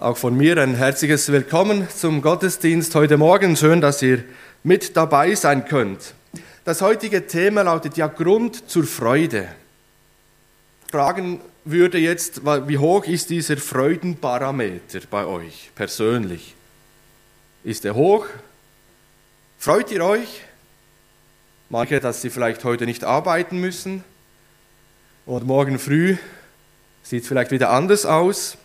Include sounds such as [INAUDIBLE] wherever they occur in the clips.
Auch von mir ein herzliches Willkommen zum Gottesdienst heute Morgen. Schön, dass ihr mit dabei sein könnt. Das heutige Thema lautet ja Grund zur Freude. Fragen würde jetzt, wie hoch ist dieser Freudenparameter bei euch persönlich? Ist er hoch? Freut ihr euch? Manche, dass sie vielleicht heute nicht arbeiten müssen und morgen früh sieht es vielleicht wieder anders aus.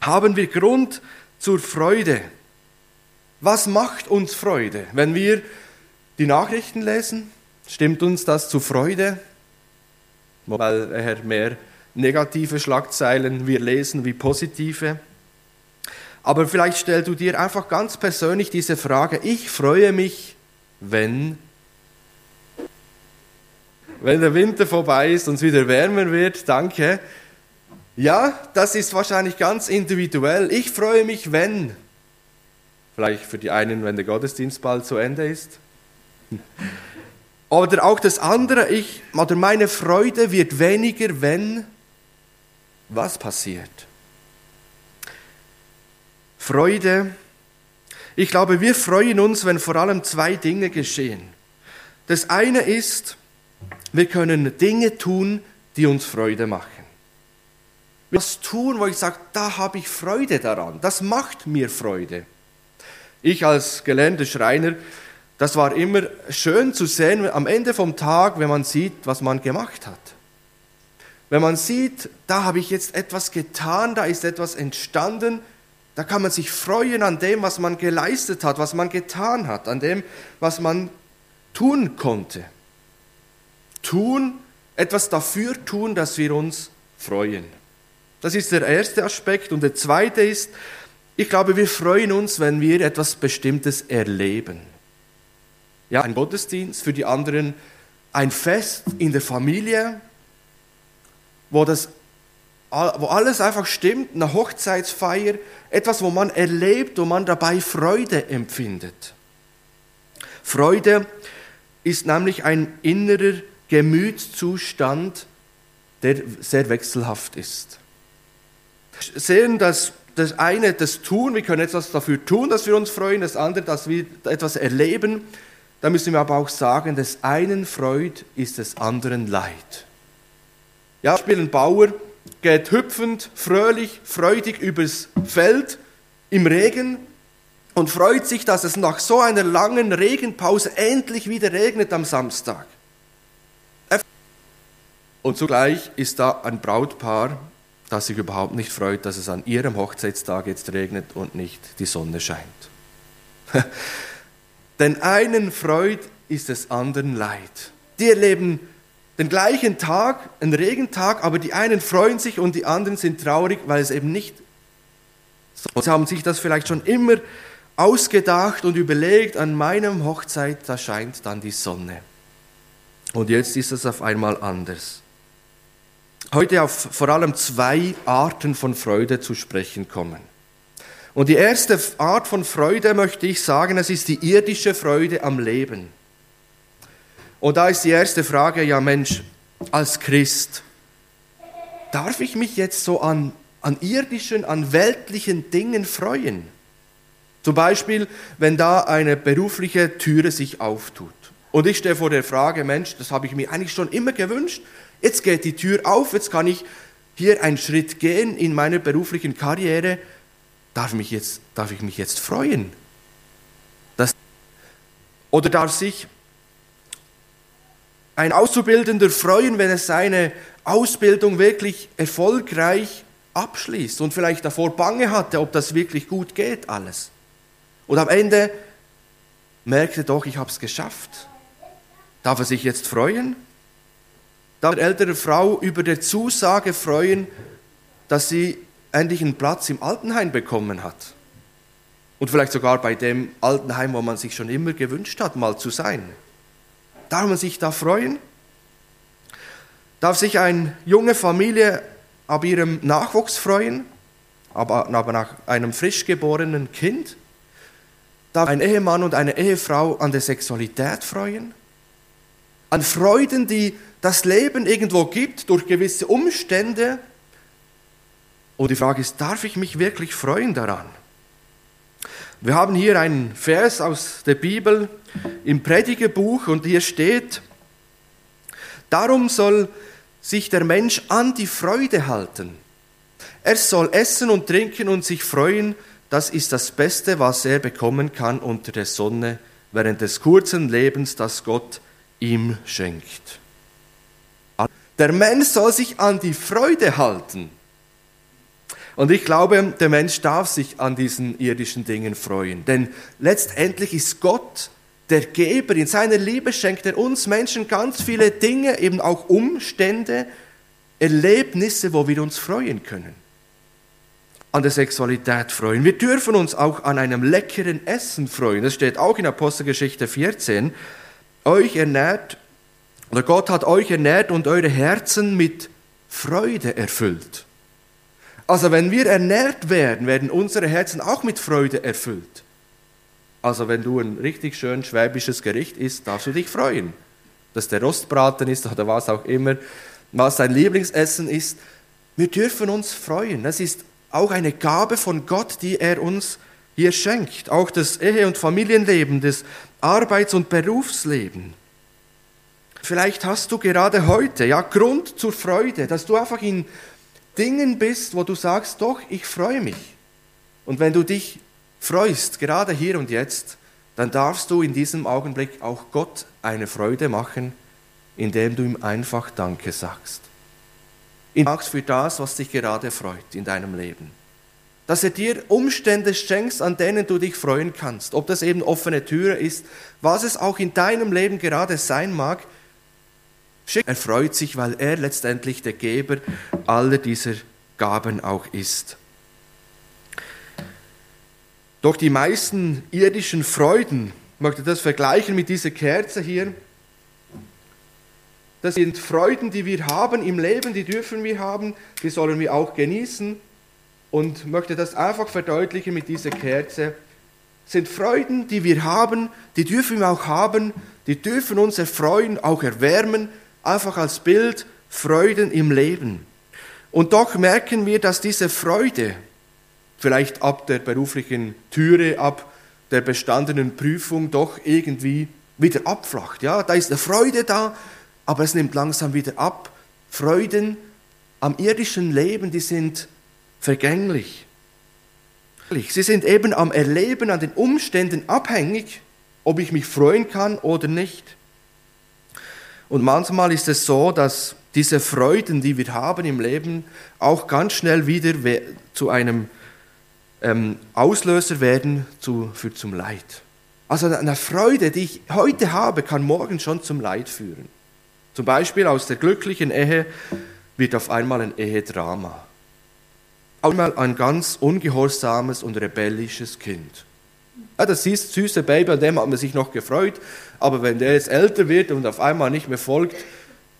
Haben wir Grund zur Freude? Was macht uns Freude? Wenn wir die Nachrichten lesen, stimmt uns das zu Freude? Weil eher mehr negative Schlagzeilen wir lesen wie positive. Aber vielleicht stellst du dir einfach ganz persönlich diese Frage, ich freue mich, wenn wenn der Winter vorbei ist und es wieder wärmer wird, danke. Ja, das ist wahrscheinlich ganz individuell. Ich freue mich, wenn. Vielleicht für die einen, wenn der Gottesdienst bald zu Ende ist. [LAUGHS] Oder auch das andere, ich, oder meine Freude wird weniger, wenn was passiert. Freude, ich glaube, wir freuen uns, wenn vor allem zwei Dinge geschehen. Das eine ist, wir können Dinge tun, die uns Freude machen. Was tun, wo ich sage, da habe ich Freude daran. Das macht mir Freude. Ich als Geländeschreiner, das war immer schön zu sehen am Ende vom Tag, wenn man sieht, was man gemacht hat. Wenn man sieht, da habe ich jetzt etwas getan, da ist etwas entstanden, da kann man sich freuen an dem, was man geleistet hat, was man getan hat, an dem, was man tun konnte tun, etwas dafür tun, dass wir uns freuen. Das ist der erste Aspekt. Und der zweite ist, ich glaube, wir freuen uns, wenn wir etwas Bestimmtes erleben. Ja, ein Gottesdienst, für die anderen ein Fest in der Familie, wo, das, wo alles einfach stimmt, eine Hochzeitsfeier, etwas, wo man erlebt, wo man dabei Freude empfindet. Freude ist nämlich ein innerer Gemütszustand, der sehr wechselhaft ist. Sehen, dass das eine das Tun, wir können etwas dafür tun, dass wir uns freuen, das andere, dass wir etwas erleben. Da müssen wir aber auch sagen, des einen Freud ist des anderen Leid. Ja, Beispiel ein Bauer geht hüpfend, fröhlich, freudig übers Feld im Regen und freut sich, dass es nach so einer langen Regenpause endlich wieder regnet am Samstag. Und zugleich ist da ein Brautpaar, das sich überhaupt nicht freut, dass es an ihrem Hochzeitstag jetzt regnet und nicht die Sonne scheint. [LAUGHS] Den einen Freud ist des anderen Leid. Die erleben den gleichen Tag, einen Regentag, aber die einen freuen sich und die anderen sind traurig, weil es eben nicht. Und sie haben sich das vielleicht schon immer ausgedacht und überlegt, an meinem Hochzeit, da scheint dann die Sonne. Und jetzt ist es auf einmal anders heute auf vor allem zwei Arten von Freude zu sprechen kommen. Und die erste Art von Freude möchte ich sagen, es ist die irdische Freude am Leben. Und da ist die erste Frage, ja Mensch, als Christ, darf ich mich jetzt so an, an irdischen, an weltlichen Dingen freuen? Zum Beispiel, wenn da eine berufliche Türe sich auftut. Und ich stehe vor der Frage, Mensch, das habe ich mir eigentlich schon immer gewünscht, Jetzt geht die Tür auf, jetzt kann ich hier einen Schritt gehen in meiner beruflichen Karriere. Darf, mich jetzt, darf ich mich jetzt freuen? Das, oder darf sich ein Auszubildender freuen, wenn er seine Ausbildung wirklich erfolgreich abschließt und vielleicht davor Bange hatte, ob das wirklich gut geht alles. Und am Ende merkte doch, ich habe es geschafft. Darf er sich jetzt freuen? Darf ältere Frau über der Zusage freuen, dass sie endlich einen Platz im Altenheim bekommen hat. Und vielleicht sogar bei dem Altenheim, wo man sich schon immer gewünscht hat, mal zu sein. Darf man sich da freuen? Darf sich eine junge Familie ab ihrem Nachwuchs freuen, aber, aber nach einem frisch geborenen Kind? Darf ein Ehemann und eine Ehefrau an der Sexualität freuen? An Freuden, die das Leben irgendwo gibt durch gewisse Umstände, Und die Frage ist, darf ich mich wirklich freuen daran? Wir haben hier einen Vers aus der Bibel im Predigerbuch und hier steht, darum soll sich der Mensch an die Freude halten. Er soll essen und trinken und sich freuen, das ist das Beste, was er bekommen kann unter der Sonne während des kurzen Lebens, das Gott ihm schenkt. Der Mensch soll sich an die Freude halten. Und ich glaube, der Mensch darf sich an diesen irdischen Dingen freuen. Denn letztendlich ist Gott der Geber. In seiner Liebe schenkt er uns Menschen ganz viele Dinge, eben auch Umstände, Erlebnisse, wo wir uns freuen können. An der Sexualität freuen. Wir dürfen uns auch an einem leckeren Essen freuen. Das steht auch in Apostelgeschichte 14. Euch ernährt, oder Gott hat euch ernährt und eure Herzen mit Freude erfüllt. Also wenn wir ernährt werden, werden unsere Herzen auch mit Freude erfüllt. Also wenn du ein richtig schön schwäbisches Gericht isst, darfst du dich freuen. Dass der Rostbraten ist oder was auch immer, was dein Lieblingsessen ist. Wir dürfen uns freuen. Das ist auch eine Gabe von Gott, die er uns hier schenkt. Auch das Ehe- und Familienleben, das Arbeits- und Berufsleben. Vielleicht hast du gerade heute ja Grund zur Freude, dass du einfach in Dingen bist, wo du sagst, doch, ich freue mich. Und wenn du dich freust, gerade hier und jetzt, dann darfst du in diesem Augenblick auch Gott eine Freude machen, indem du ihm einfach Danke sagst. Ihn sagst für das, was dich gerade freut in deinem Leben. Dass er dir Umstände schenkst, an denen du dich freuen kannst. Ob das eben offene Türe ist, was es auch in deinem Leben gerade sein mag, er freut sich, weil er letztendlich der Geber aller dieser Gaben auch ist. Doch die meisten irdischen Freuden, ich möchte das vergleichen mit dieser Kerze hier, das sind Freuden, die wir haben im Leben, die dürfen wir haben, die sollen wir auch genießen. Und möchte das einfach verdeutlichen mit dieser Kerze. Sind Freuden, die wir haben, die dürfen wir auch haben, die dürfen uns erfreuen, auch erwärmen, einfach als Bild Freuden im Leben. Und doch merken wir, dass diese Freude, vielleicht ab der beruflichen Türe, ab der bestandenen Prüfung, doch irgendwie wieder abflacht. Ja, da ist eine Freude da, aber es nimmt langsam wieder ab. Freuden am irdischen Leben, die sind vergänglich. Sie sind eben am Erleben, an den Umständen abhängig, ob ich mich freuen kann oder nicht. Und manchmal ist es so, dass diese Freuden, die wir haben im Leben, auch ganz schnell wieder zu einem ähm, Auslöser werden zu, für zum Leid. Also eine Freude, die ich heute habe, kann morgen schon zum Leid führen. Zum Beispiel aus der glücklichen Ehe wird auf einmal ein Ehedrama. Einmal ein ganz ungehorsames und rebellisches Kind. Ja, das ist süße Baby, an dem hat man sich noch gefreut, aber wenn der jetzt älter wird und auf einmal nicht mehr folgt,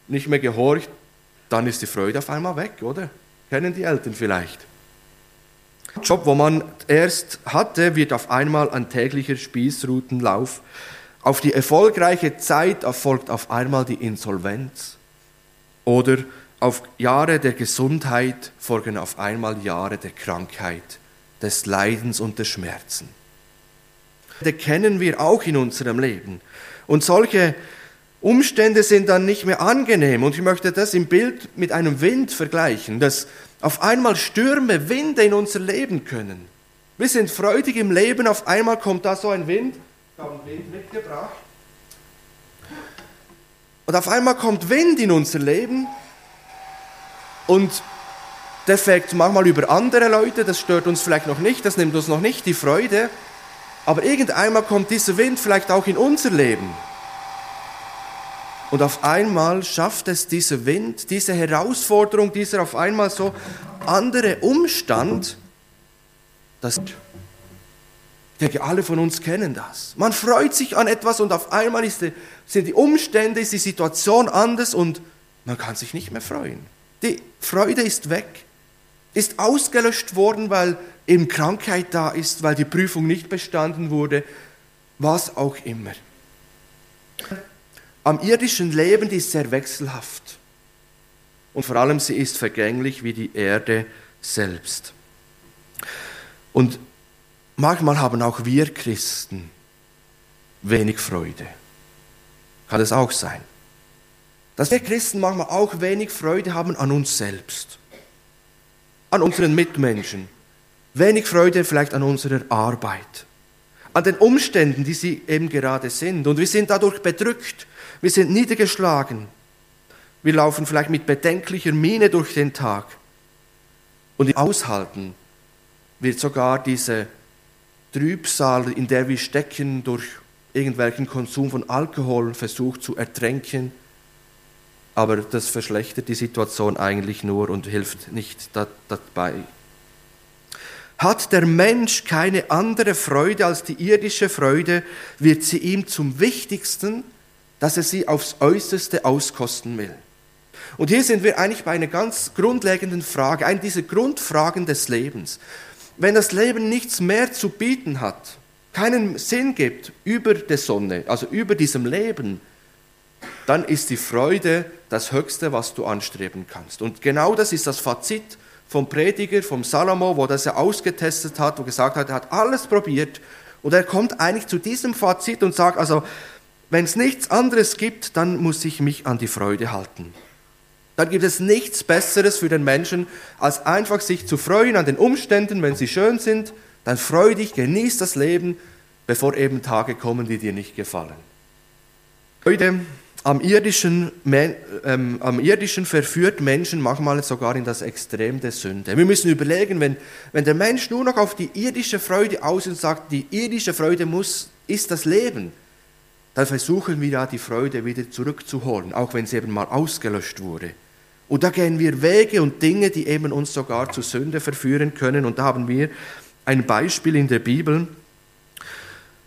nicht mehr gehorcht, dann ist die Freude auf einmal weg, oder? Kennen die Eltern vielleicht? Job, wo man erst hatte, wird auf einmal ein täglicher Spießrutenlauf. Auf die erfolgreiche Zeit erfolgt auf einmal die Insolvenz. Oder auf Jahre der Gesundheit folgen auf einmal Jahre der Krankheit, des Leidens und des Schmerzen. Das kennen wir auch in unserem Leben. Und solche Umstände sind dann nicht mehr angenehm. Und ich möchte das im Bild mit einem Wind vergleichen, dass auf einmal Stürme, Winde in unser Leben können. Wir sind freudig im Leben, auf einmal kommt da so ein Wind. Ich habe einen Wind mitgebracht. Und auf einmal kommt Wind in unser Leben und der fegt manchmal über andere Leute, das stört uns vielleicht noch nicht, das nimmt uns noch nicht die Freude. Aber irgendeinmal kommt dieser Wind vielleicht auch in unser Leben. Und auf einmal schafft es dieser Wind, diese Herausforderung, dieser auf einmal so andere Umstand, dass ich denke, alle von uns kennen das. Man freut sich an etwas und auf einmal die, sind die Umstände, ist die Situation anders und man kann sich nicht mehr freuen. Die Freude ist weg, ist ausgelöscht worden, weil eben Krankheit da ist, weil die Prüfung nicht bestanden wurde, was auch immer. Am irdischen Leben die ist sehr wechselhaft. Und vor allem sie ist vergänglich wie die Erde selbst. Und manchmal haben auch wir Christen wenig Freude. Kann es auch sein. Dass wir Christen manchmal auch wenig Freude haben an uns selbst, an unseren Mitmenschen, wenig Freude vielleicht an unserer Arbeit, an den Umständen, die sie eben gerade sind. Und wir sind dadurch bedrückt, wir sind niedergeschlagen, wir laufen vielleicht mit bedenklicher Miene durch den Tag. Und im Aushalten wird sogar diese Trübsal, in der wir stecken, durch irgendwelchen Konsum von Alkohol versucht zu ertränken. Aber das verschlechtert die Situation eigentlich nur und hilft nicht dabei. Hat der Mensch keine andere Freude als die irdische Freude, wird sie ihm zum Wichtigsten, dass er sie aufs äußerste auskosten will. Und hier sind wir eigentlich bei einer ganz grundlegenden Frage, einer dieser Grundfragen des Lebens. Wenn das Leben nichts mehr zu bieten hat, keinen Sinn gibt über der Sonne, also über diesem Leben, dann ist die Freude das Höchste, was du anstreben kannst. Und genau das ist das Fazit vom Prediger, vom Salomo, wo das er ausgetestet hat, wo gesagt hat, er hat alles probiert und er kommt eigentlich zu diesem Fazit und sagt, also wenn es nichts anderes gibt, dann muss ich mich an die Freude halten. Dann gibt es nichts Besseres für den Menschen, als einfach sich zu freuen an den Umständen, wenn sie schön sind, dann freu dich, genieß das Leben, bevor eben Tage kommen, die dir nicht gefallen. Freude am irdischen, ähm, am irdischen verführt Menschen manchmal sogar in das Extrem der Sünde. Wir müssen überlegen, wenn, wenn der Mensch nur noch auf die irdische Freude aus und sagt, die irdische Freude muss, ist das Leben, dann versuchen wir ja die Freude wieder zurückzuholen, auch wenn sie eben mal ausgelöscht wurde. Und da gehen wir Wege und Dinge, die eben uns sogar zu Sünde verführen können. Und da haben wir ein Beispiel in der Bibel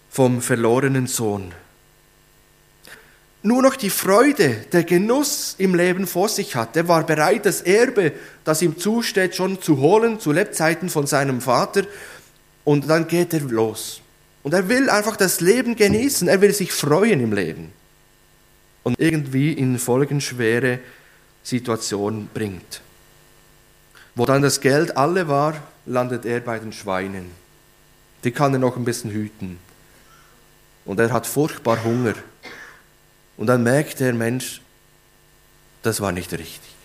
vom verlorenen Sohn. Nur noch die Freude, der Genuss im Leben vor sich hat. Er war bereit, das Erbe, das ihm zusteht, schon zu holen, zu Lebzeiten von seinem Vater. Und dann geht er los. Und er will einfach das Leben genießen. Er will sich freuen im Leben. Und irgendwie in folgenschwere Situationen bringt. Wo dann das Geld alle war, landet er bei den Schweinen. Die kann er noch ein bisschen hüten. Und er hat furchtbar Hunger. Und dann merkt der Mensch, das war nicht richtig.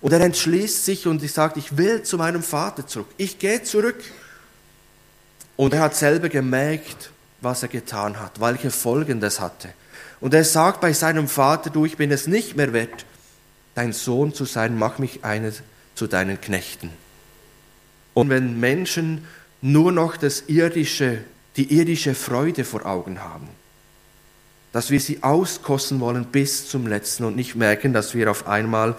Und er entschließt sich und sagt, ich will zu meinem Vater zurück. Ich gehe zurück. Und er hat selber gemerkt, was er getan hat, welche Folgen das hatte. Und er sagt bei seinem Vater, du, ich bin es nicht mehr wert, dein Sohn zu sein, mach mich einer zu deinen Knechten. Und wenn Menschen nur noch das irdische, die irdische Freude vor Augen haben, dass wir sie auskosten wollen bis zum letzten und nicht merken, dass wir auf einmal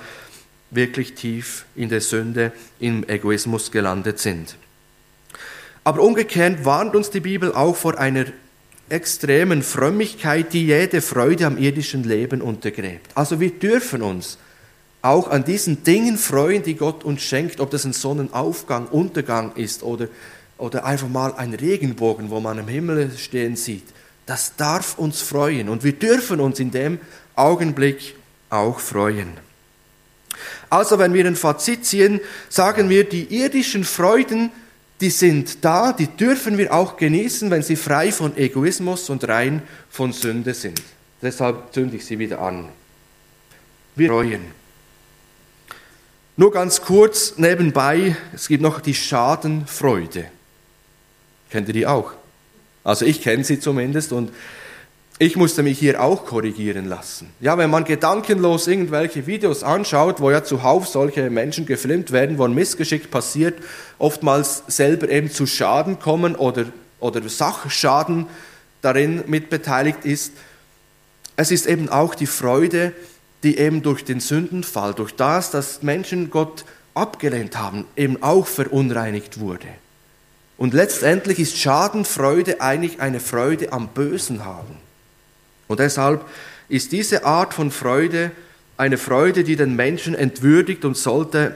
wirklich tief in der Sünde, im Egoismus gelandet sind. Aber umgekehrt warnt uns die Bibel auch vor einer extremen Frömmigkeit, die jede Freude am irdischen Leben untergräbt. Also wir dürfen uns auch an diesen Dingen freuen, die Gott uns schenkt, ob das ein Sonnenaufgang, Untergang ist oder, oder einfach mal ein Regenbogen, wo man im Himmel stehen sieht. Das darf uns freuen und wir dürfen uns in dem Augenblick auch freuen. Also wenn wir ein Fazit ziehen, sagen wir, die irdischen Freuden, die sind da, die dürfen wir auch genießen, wenn sie frei von Egoismus und rein von Sünde sind. Deshalb zünde ich sie wieder an. Wir freuen. Nur ganz kurz nebenbei, es gibt noch die Schadenfreude. Kennt ihr die auch? Also ich kenne sie zumindest und ich musste mich hier auch korrigieren lassen. Ja, wenn man gedankenlos irgendwelche Videos anschaut, wo ja zuhauf solche Menschen gefilmt werden, wo ein Missgeschick passiert, oftmals selber eben zu Schaden kommen oder, oder Sachschaden darin mitbeteiligt ist, es ist eben auch die Freude, die eben durch den Sündenfall, durch das, dass Menschen Gott abgelehnt haben, eben auch verunreinigt wurde. Und letztendlich ist Schadenfreude eigentlich eine Freude am Bösen haben. Und deshalb ist diese Art von Freude eine Freude, die den Menschen entwürdigt und sollte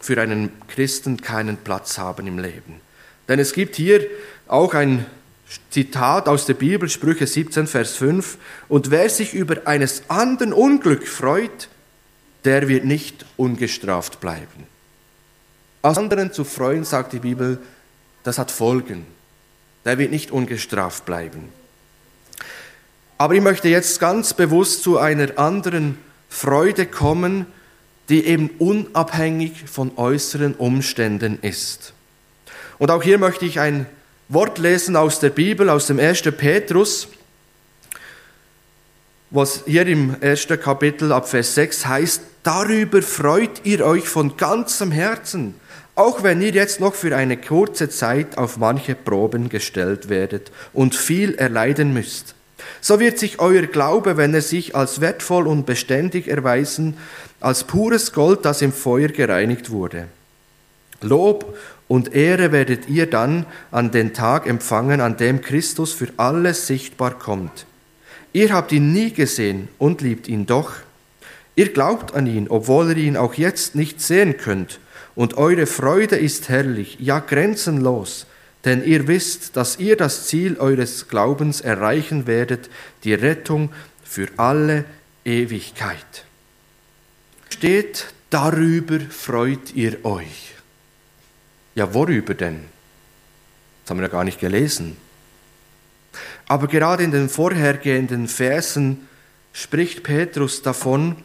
für einen Christen keinen Platz haben im Leben. Denn es gibt hier auch ein Zitat aus der Bibel, Sprüche 17, Vers 5. Und wer sich über eines anderen Unglück freut, der wird nicht ungestraft bleiben. Aus anderen zu freuen, sagt die Bibel, das hat Folgen. Der wird nicht ungestraft bleiben. Aber ich möchte jetzt ganz bewusst zu einer anderen Freude kommen, die eben unabhängig von äußeren Umständen ist. Und auch hier möchte ich ein Wort lesen aus der Bibel, aus dem 1. Petrus, was hier im ersten Kapitel ab Vers 6 heißt, darüber freut ihr euch von ganzem Herzen, auch wenn ihr jetzt noch für eine kurze Zeit auf manche Proben gestellt werdet und viel erleiden müsst. So wird sich euer Glaube, wenn er sich als wertvoll und beständig erweisen, als pures Gold, das im Feuer gereinigt wurde. Lob und Ehre werdet ihr dann an den Tag empfangen, an dem Christus für alles sichtbar kommt. Ihr habt ihn nie gesehen und liebt ihn doch. Ihr glaubt an ihn, obwohl ihr ihn auch jetzt nicht sehen könnt. Und eure Freude ist herrlich, ja grenzenlos, denn ihr wisst, dass ihr das Ziel eures Glaubens erreichen werdet, die Rettung für alle Ewigkeit. Steht, darüber freut ihr euch. Ja, worüber denn? Das haben wir ja gar nicht gelesen. Aber gerade in den vorhergehenden Versen spricht Petrus davon,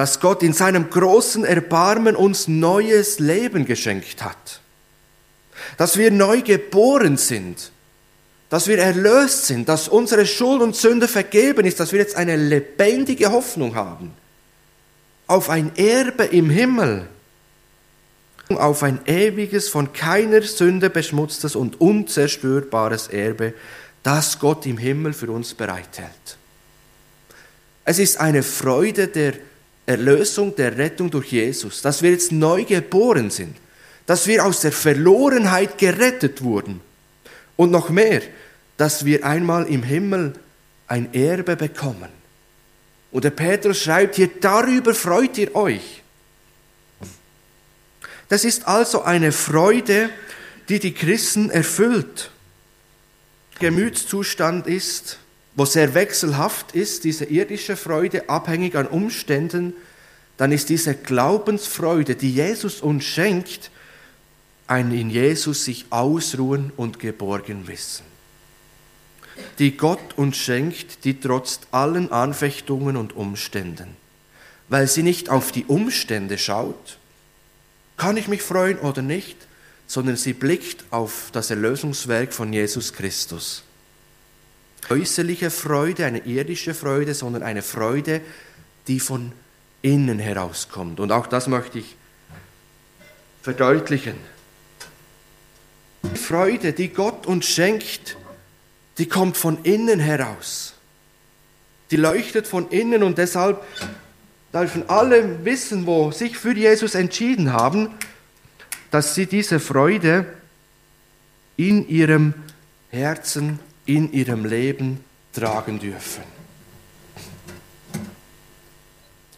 dass Gott in seinem großen Erbarmen uns neues Leben geschenkt hat. Dass wir neu geboren sind, dass wir erlöst sind, dass unsere Schuld und Sünde vergeben ist, dass wir jetzt eine lebendige Hoffnung haben. Auf ein Erbe im Himmel. Auf ein ewiges, von keiner Sünde beschmutztes und unzerstörbares Erbe, das Gott im Himmel für uns bereithält. Es ist eine Freude der Erlösung, der Rettung durch Jesus, dass wir jetzt neu geboren sind, dass wir aus der Verlorenheit gerettet wurden und noch mehr, dass wir einmal im Himmel ein Erbe bekommen. Und der Petrus schreibt hier, darüber freut ihr euch. Das ist also eine Freude, die die Christen erfüllt. Gemütszustand ist, wo sehr wechselhaft ist, diese irdische Freude, abhängig an Umständen, dann ist diese Glaubensfreude, die Jesus uns schenkt, ein in Jesus sich ausruhen und geborgen wissen. Die Gott uns schenkt, die trotz allen Anfechtungen und Umständen, weil sie nicht auf die Umstände schaut, kann ich mich freuen oder nicht, sondern sie blickt auf das Erlösungswerk von Jesus Christus. Äußerliche Freude, eine irdische Freude, sondern eine Freude, die von innen herauskommt. Und auch das möchte ich verdeutlichen. Die Freude, die Gott uns schenkt, die kommt von innen heraus. Die leuchtet von innen und deshalb dürfen alle wissen, wo sich für Jesus entschieden haben, dass sie diese Freude in ihrem Herzen, in ihrem Leben tragen dürfen.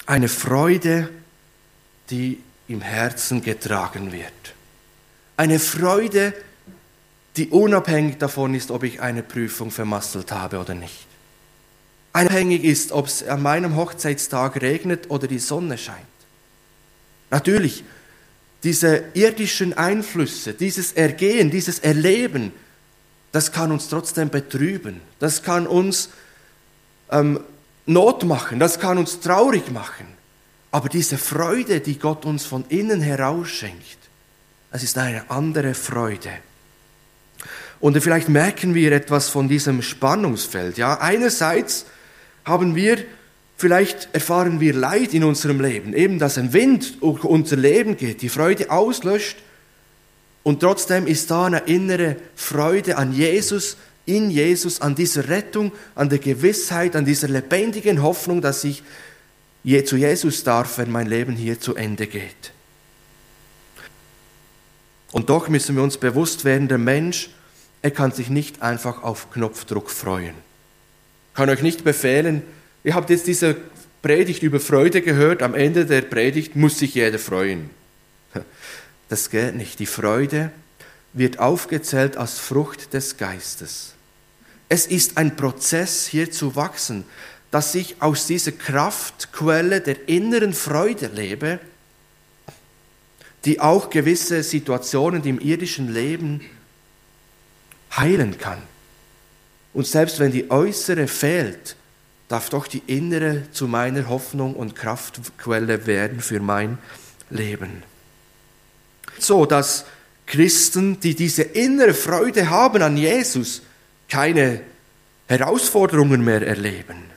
Eine Freude, die im Herzen getragen wird. Eine Freude, die unabhängig davon ist, ob ich eine Prüfung vermasselt habe oder nicht abhängig ist, ob es an meinem Hochzeitstag regnet oder die Sonne scheint. Natürlich, diese irdischen Einflüsse, dieses Ergehen, dieses Erleben, das kann uns trotzdem betrüben, das kann uns ähm, Not machen, das kann uns traurig machen. Aber diese Freude, die Gott uns von innen heraus schenkt, das ist eine andere Freude. Und vielleicht merken wir etwas von diesem Spannungsfeld. Ja, einerseits haben wir, vielleicht erfahren wir Leid in unserem Leben, eben dass ein Wind durch unser Leben geht, die Freude auslöscht und trotzdem ist da eine innere Freude an Jesus, in Jesus, an dieser Rettung, an der Gewissheit, an dieser lebendigen Hoffnung, dass ich je zu Jesus darf, wenn mein Leben hier zu Ende geht. Und doch müssen wir uns bewusst werden, der Mensch, er kann sich nicht einfach auf Knopfdruck freuen kann euch nicht befehlen, ihr habt jetzt diese Predigt über Freude gehört, am Ende der Predigt muss sich jeder freuen. Das geht nicht. Die Freude wird aufgezählt als Frucht des Geistes. Es ist ein Prozess, hier zu wachsen, dass ich aus dieser Kraftquelle der inneren Freude lebe, die auch gewisse Situationen im irdischen Leben heilen kann. Und selbst wenn die äußere fehlt, darf doch die innere zu meiner Hoffnung und Kraftquelle werden für mein Leben. So dass Christen, die diese innere Freude haben an Jesus, keine Herausforderungen mehr erleben.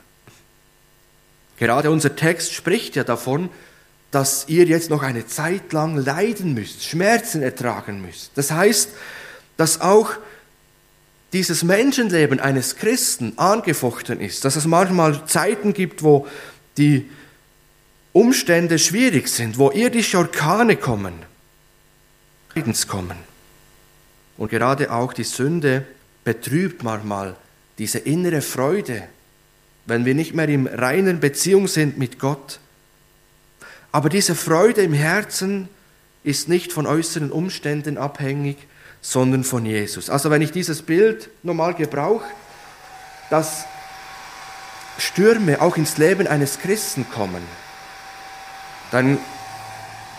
Gerade unser Text spricht ja davon, dass ihr jetzt noch eine Zeit lang leiden müsst, Schmerzen ertragen müsst. Das heißt, dass auch dieses Menschenleben eines Christen angefochten ist, dass es manchmal Zeiten gibt, wo die Umstände schwierig sind, wo irdische Orkane kommen, Leidens kommen. Und gerade auch die Sünde betrübt manchmal diese innere Freude, wenn wir nicht mehr in reiner Beziehung sind mit Gott. Aber diese Freude im Herzen ist nicht von äußeren Umständen abhängig, sondern von Jesus. Also wenn ich dieses Bild normal gebrauche, dass Stürme auch ins Leben eines Christen kommen, dann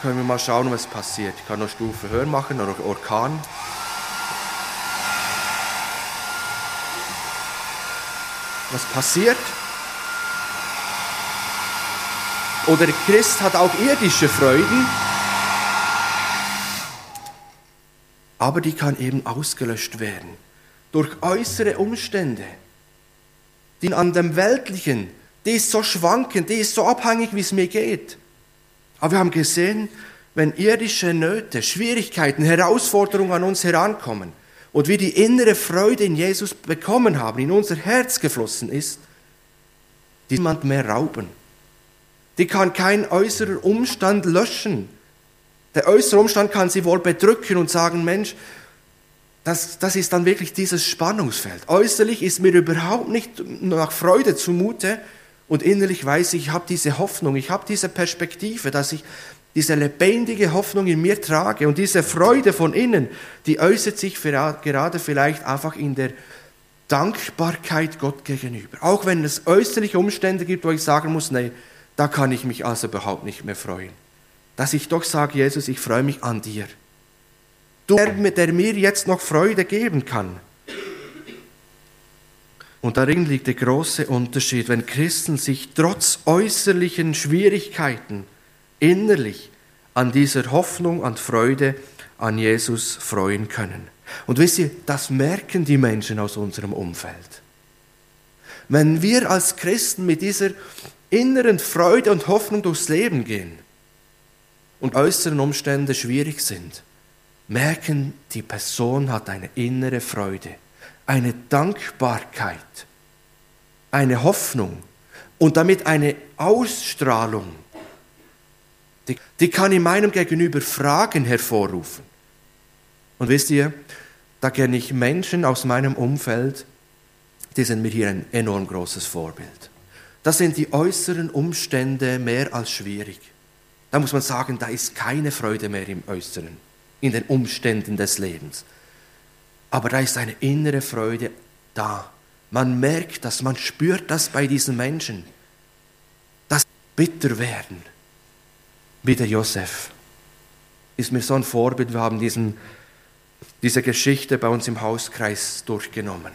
können wir mal schauen, was passiert. Ich kann noch Stufe höher machen, oder Orkan. Was passiert? Oder der Christ hat auch irdische Freuden, aber die kann eben ausgelöscht werden durch äußere Umstände, die an dem Weltlichen, die ist so schwankend, die ist so abhängig, wie es mir geht. Aber wir haben gesehen, wenn irdische Nöte, Schwierigkeiten, Herausforderungen an uns herankommen und wir die innere Freude in Jesus bekommen haben, in unser Herz geflossen ist, die niemand mehr rauben. Die kann kein äußerer Umstand löschen. Der äußere Umstand kann sie wohl bedrücken und sagen, Mensch, das, das ist dann wirklich dieses Spannungsfeld. Äußerlich ist mir überhaupt nicht nach Freude zumute und innerlich weiß ich, ich habe diese Hoffnung, ich habe diese Perspektive, dass ich diese lebendige Hoffnung in mir trage und diese Freude von innen, die äußert sich gerade vielleicht einfach in der Dankbarkeit Gott gegenüber. Auch wenn es äußerliche Umstände gibt, wo ich sagen muss, nee, da kann ich mich also überhaupt nicht mehr freuen. Dass ich doch sage, Jesus, ich freue mich an dir. Du, der mir jetzt noch Freude geben kann. Und darin liegt der große Unterschied, wenn Christen sich trotz äußerlichen Schwierigkeiten innerlich an dieser Hoffnung, an Freude an Jesus freuen können. Und wisst ihr, das merken die Menschen aus unserem Umfeld. Wenn wir als Christen mit dieser inneren Freude und Hoffnung durchs Leben gehen und äußeren Umstände schwierig sind, merken, die Person hat eine innere Freude, eine Dankbarkeit, eine Hoffnung und damit eine Ausstrahlung, die, die kann in meinem Gegenüber Fragen hervorrufen. Und wisst ihr, da kenne ich Menschen aus meinem Umfeld, die sind mir hier ein enorm großes Vorbild. Da sind die äußeren Umstände mehr als schwierig. Da muss man sagen, da ist keine Freude mehr im Äußeren, in den Umständen des Lebens. Aber da ist eine innere Freude da. Man merkt das, man spürt das bei diesen Menschen, dass sie bitter werden. Wie der Josef ist mir so ein Vorbild. Wir haben diesen, diese Geschichte bei uns im Hauskreis durchgenommen.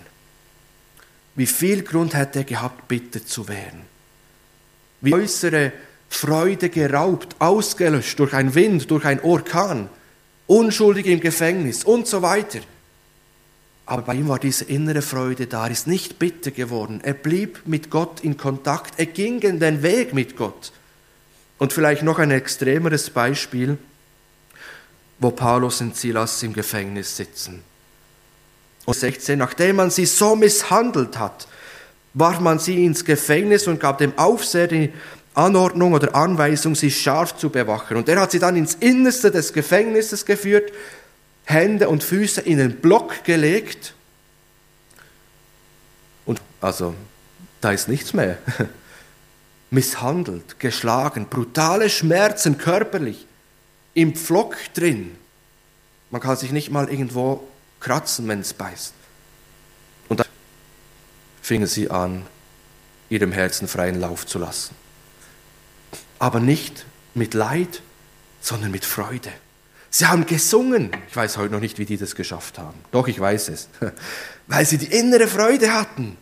Wie viel Grund hätte er gehabt, bitter zu werden? Wie äußere Freude geraubt, ausgelöscht durch einen Wind, durch einen Orkan, unschuldig im Gefängnis und so weiter. Aber bei ihm war diese innere Freude da, er ist nicht bitter geworden. Er blieb mit Gott in Kontakt, er ging in den Weg mit Gott. Und vielleicht noch ein extremeres Beispiel, wo Paulus und Silas im Gefängnis sitzen. Und 16, nachdem man sie so misshandelt hat, warf man sie ins Gefängnis und gab dem Aufseher die Anordnung oder Anweisung, sie scharf zu bewachen. Und er hat sie dann ins Innerste des Gefängnisses geführt, Hände und Füße in den Block gelegt. Und also, da ist nichts mehr. [LAUGHS] Misshandelt, geschlagen, brutale Schmerzen körperlich, im Pflock drin. Man kann sich nicht mal irgendwo kratzen, wenn es beißt. Und dann fingen sie an, ihrem Herzen freien Lauf zu lassen. Aber nicht mit Leid, sondern mit Freude. Sie haben gesungen. Ich weiß heute noch nicht, wie die das geschafft haben. Doch, ich weiß es. [LAUGHS] Weil sie die innere Freude hatten.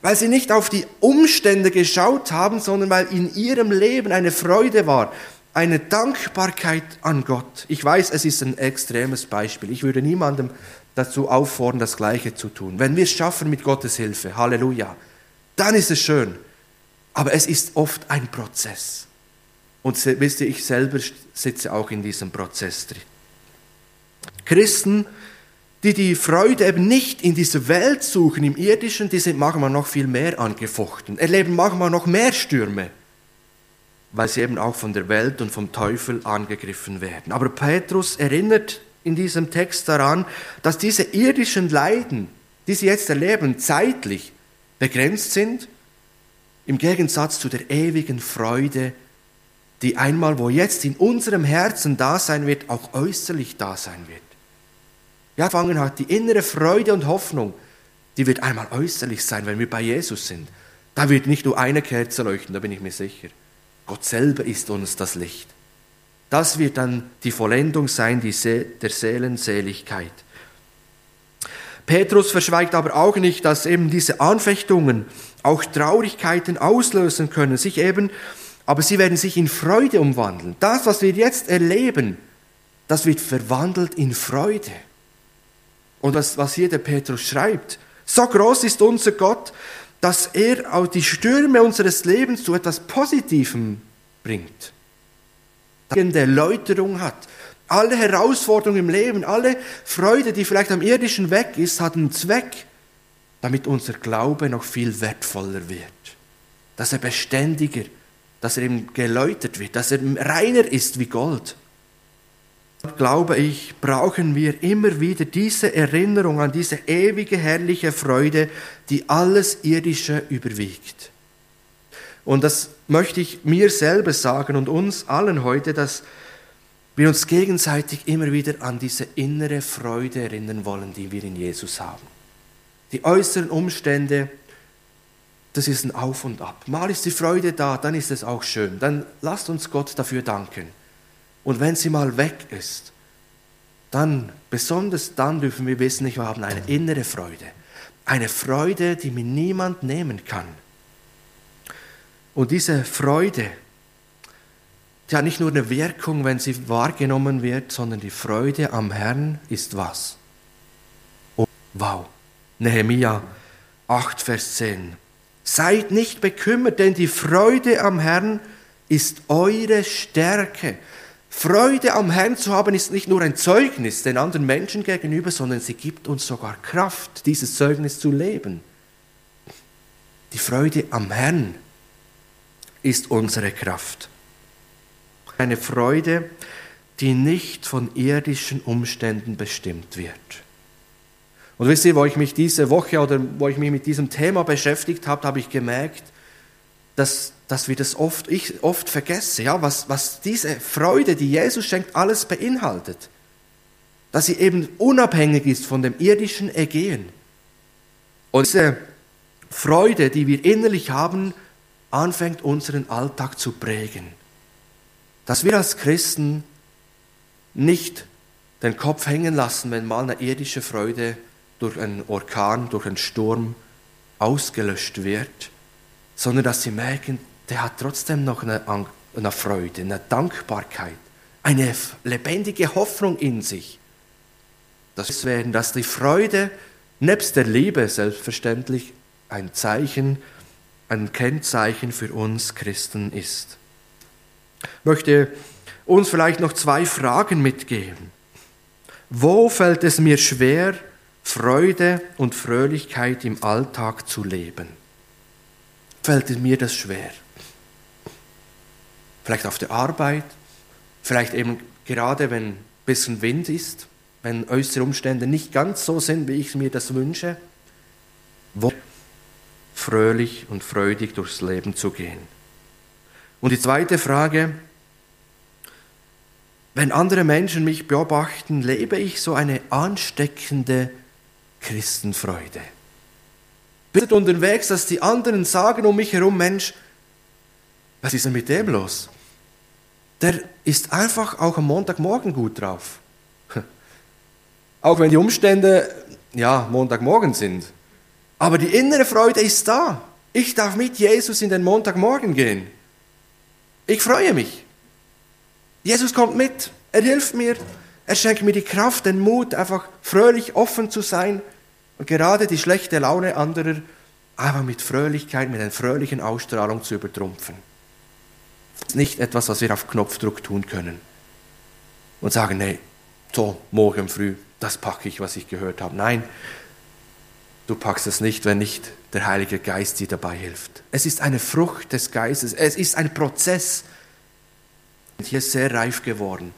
Weil sie nicht auf die Umstände geschaut haben, sondern weil in ihrem Leben eine Freude war, eine Dankbarkeit an Gott. Ich weiß, es ist ein extremes Beispiel. Ich würde niemandem dazu auffordern, das Gleiche zu tun. Wenn wir es schaffen mit Gottes Hilfe, Halleluja, dann ist es schön. Aber es ist oft ein Prozess. Und wisst ihr, ich selber sitze auch in diesem Prozess drin. Christen, die die Freude eben nicht in dieser Welt suchen, im irdischen, die sind manchmal noch viel mehr angefochten, erleben manchmal noch mehr Stürme weil sie eben auch von der Welt und vom Teufel angegriffen werden. Aber Petrus erinnert in diesem Text daran, dass diese irdischen Leiden, die sie jetzt erleben, zeitlich begrenzt sind, im Gegensatz zu der ewigen Freude, die einmal, wo jetzt in unserem Herzen da sein wird, auch äußerlich da sein wird. Ja, fangen hat die innere Freude und Hoffnung, die wird einmal äußerlich sein, wenn wir bei Jesus sind. Da wird nicht nur eine Kerze leuchten, da bin ich mir sicher. Gott selber ist uns das Licht. Das wird dann die Vollendung sein die See der Seelenseligkeit. Petrus verschweigt aber auch nicht, dass eben diese Anfechtungen auch Traurigkeiten auslösen können, sich eben, aber sie werden sich in Freude umwandeln. Das, was wir jetzt erleben, das wird verwandelt in Freude. Und das, was hier der Petrus schreibt, so groß ist unser Gott, dass er auch die Stürme unseres Lebens zu etwas Positivem bringt. Der Erläuterung hat. Alle Herausforderungen im Leben, alle Freude, die vielleicht am irdischen weg ist, hat einen Zweck, damit unser Glaube noch viel wertvoller wird. Dass er beständiger, dass er ihm geläutert wird, dass er reiner ist wie Gold glaube ich, brauchen wir immer wieder diese Erinnerung an diese ewige, herrliche Freude, die alles Irdische überwiegt. Und das möchte ich mir selber sagen und uns allen heute, dass wir uns gegenseitig immer wieder an diese innere Freude erinnern wollen, die wir in Jesus haben. Die äußeren Umstände, das ist ein Auf und Ab. Mal ist die Freude da, dann ist es auch schön. Dann lasst uns Gott dafür danken. Und wenn sie mal weg ist, dann, besonders dann dürfen wir wissen, wir haben eine innere Freude. Eine Freude, die mir niemand nehmen kann. Und diese Freude, die hat nicht nur eine Wirkung, wenn sie wahrgenommen wird, sondern die Freude am Herrn ist was? Oh, wow. Nehemia 8, Vers 10. Seid nicht bekümmert, denn die Freude am Herrn ist eure Stärke. Freude am Herrn zu haben ist nicht nur ein Zeugnis den anderen Menschen gegenüber, sondern sie gibt uns sogar Kraft, dieses Zeugnis zu leben. Die Freude am Herrn ist unsere Kraft. Eine Freude, die nicht von irdischen Umständen bestimmt wird. Und wisst ihr, wo ich mich diese Woche oder wo ich mich mit diesem Thema beschäftigt habe, habe ich gemerkt, dass dass wir das oft, ich oft vergesse, ja, was, was diese Freude, die Jesus schenkt, alles beinhaltet. Dass sie eben unabhängig ist von dem irdischen Ergehen. Und diese Freude, die wir innerlich haben, anfängt unseren Alltag zu prägen. Dass wir als Christen nicht den Kopf hängen lassen, wenn mal eine irdische Freude durch einen Orkan, durch einen Sturm ausgelöscht wird, sondern dass sie merken, der hat trotzdem noch eine, eine Freude, eine Dankbarkeit, eine lebendige Hoffnung in sich. Das wäre, dass die Freude nebst der Liebe selbstverständlich ein Zeichen, ein Kennzeichen für uns Christen ist. Ich möchte uns vielleicht noch zwei Fragen mitgeben. Wo fällt es mir schwer, Freude und Fröhlichkeit im Alltag zu leben? Fällt mir das schwer? vielleicht auf der Arbeit, vielleicht eben gerade wenn ein bisschen Wind ist, wenn äußere Umstände nicht ganz so sind, wie ich mir das wünsche, wo fröhlich und freudig durchs Leben zu gehen. Und die zweite Frage, wenn andere Menschen mich beobachten, lebe ich so eine ansteckende Christenfreude. Bin unterwegs, dass die anderen sagen um mich herum, Mensch, was ist denn mit dem los? der ist einfach auch am Montagmorgen gut drauf. [LAUGHS] Auch wenn die Umstände, ja, Montagmorgen sind. Aber die innere Freude ist da. Ich darf mit Jesus in den Montagmorgen gehen. Ich freue mich. Jesus kommt mit. Er hilft mir. Er schenkt mir die Kraft, den Mut, einfach fröhlich offen zu sein und gerade die schlechte Laune anderer einfach mit Fröhlichkeit, mit einer fröhlichen Ausstrahlung zu übertrumpfen. Das ist nicht etwas, was wir auf Knopfdruck tun können und sagen, nee, so, morgen früh, das packe ich, was ich gehört habe. Nein, du packst es nicht, wenn nicht der Heilige Geist dir dabei hilft. Es ist eine Frucht des Geistes, es ist ein Prozess. Hier ist sehr reif geworden,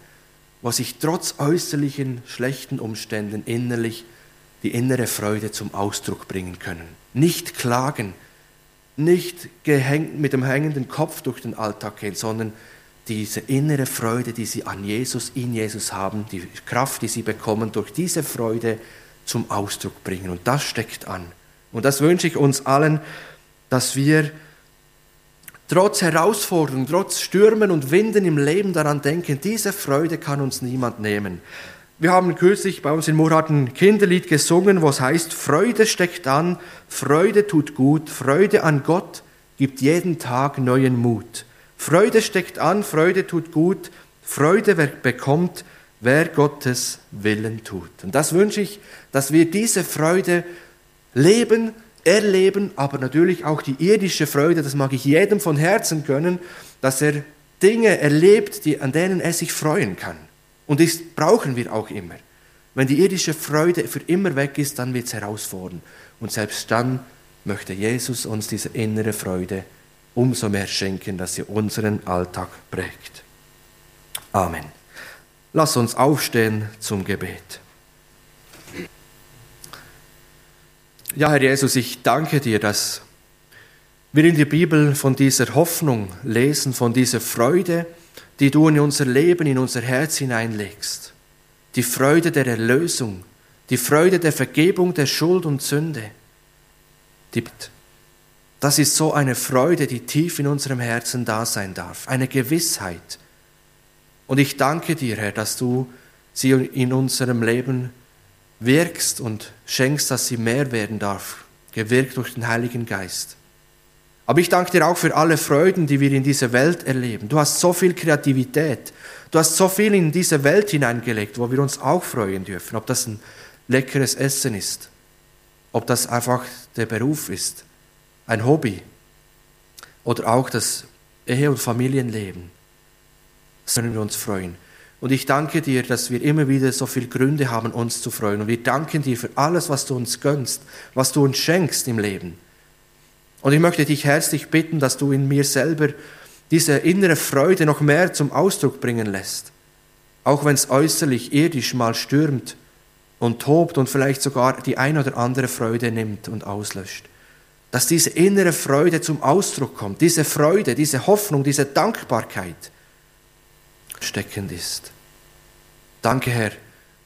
wo sich trotz äußerlichen schlechten Umständen innerlich die innere Freude zum Ausdruck bringen können. Nicht klagen, nicht gehängt mit dem hängenden Kopf durch den Alltag gehen, sondern diese innere Freude, die sie an Jesus, in Jesus haben, die Kraft, die sie bekommen, durch diese Freude zum Ausdruck bringen. Und das steckt an. Und das wünsche ich uns allen, dass wir trotz Herausforderungen, trotz Stürmen und Winden im Leben daran denken, diese Freude kann uns niemand nehmen. Wir haben kürzlich bei uns in Murat ein Kinderlied gesungen, wo es heißt, Freude steckt an, Freude tut gut, Freude an Gott gibt jeden Tag neuen Mut. Freude steckt an, Freude tut gut, Freude bekommt, wer Gottes Willen tut. Und das wünsche ich, dass wir diese Freude leben, erleben, aber natürlich auch die irdische Freude, das mag ich jedem von Herzen gönnen, dass er Dinge erlebt, die, an denen er sich freuen kann. Und das brauchen wir auch immer. Wenn die irdische Freude für immer weg ist, dann wird es herausfordern. Und selbst dann möchte Jesus uns diese innere Freude umso mehr schenken, dass sie unseren Alltag prägt. Amen. Lass uns aufstehen zum Gebet. Ja, Herr Jesus, ich danke dir, dass wir in der Bibel von dieser Hoffnung lesen, von dieser Freude, die du in unser Leben, in unser Herz hineinlegst. Die Freude der Erlösung, die Freude der Vergebung der Schuld und Sünde. Das ist so eine Freude, die tief in unserem Herzen da sein darf, eine Gewissheit. Und ich danke dir, Herr, dass du sie in unserem Leben wirkst und schenkst, dass sie mehr werden darf, gewirkt durch den Heiligen Geist. Aber ich danke dir auch für alle Freuden, die wir in dieser Welt erleben. Du hast so viel Kreativität. Du hast so viel in diese Welt hineingelegt, wo wir uns auch freuen dürfen. Ob das ein leckeres Essen ist, ob das einfach der Beruf ist, ein Hobby oder auch das Ehe- und Familienleben. Können wir uns freuen. Und ich danke dir, dass wir immer wieder so viele Gründe haben, uns zu freuen. Und wir danken dir für alles, was du uns gönnst, was du uns schenkst im Leben. Und ich möchte dich herzlich bitten, dass du in mir selber diese innere Freude noch mehr zum Ausdruck bringen lässt. Auch wenn es äußerlich irdisch mal stürmt und tobt und vielleicht sogar die ein oder andere Freude nimmt und auslöscht. Dass diese innere Freude zum Ausdruck kommt, diese Freude, diese Hoffnung, diese Dankbarkeit steckend ist. Danke, Herr,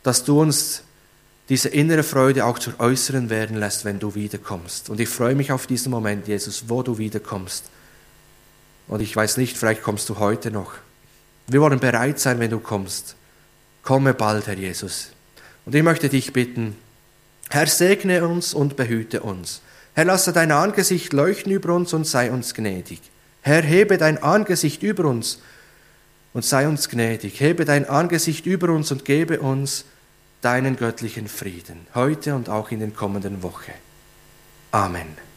dass du uns diese innere Freude auch zur äußeren werden lässt, wenn du wiederkommst. Und ich freue mich auf diesen Moment, Jesus, wo du wiederkommst. Und ich weiß nicht, vielleicht kommst du heute noch. Wir wollen bereit sein, wenn du kommst. Komme bald, Herr Jesus. Und ich möchte dich bitten, Herr, segne uns und behüte uns. Herr, lasse dein Angesicht leuchten über uns und sei uns gnädig. Herr, hebe dein Angesicht über uns und sei uns gnädig. Hebe dein Angesicht über uns und gebe uns deinen göttlichen Frieden, heute und auch in den kommenden Woche. Amen.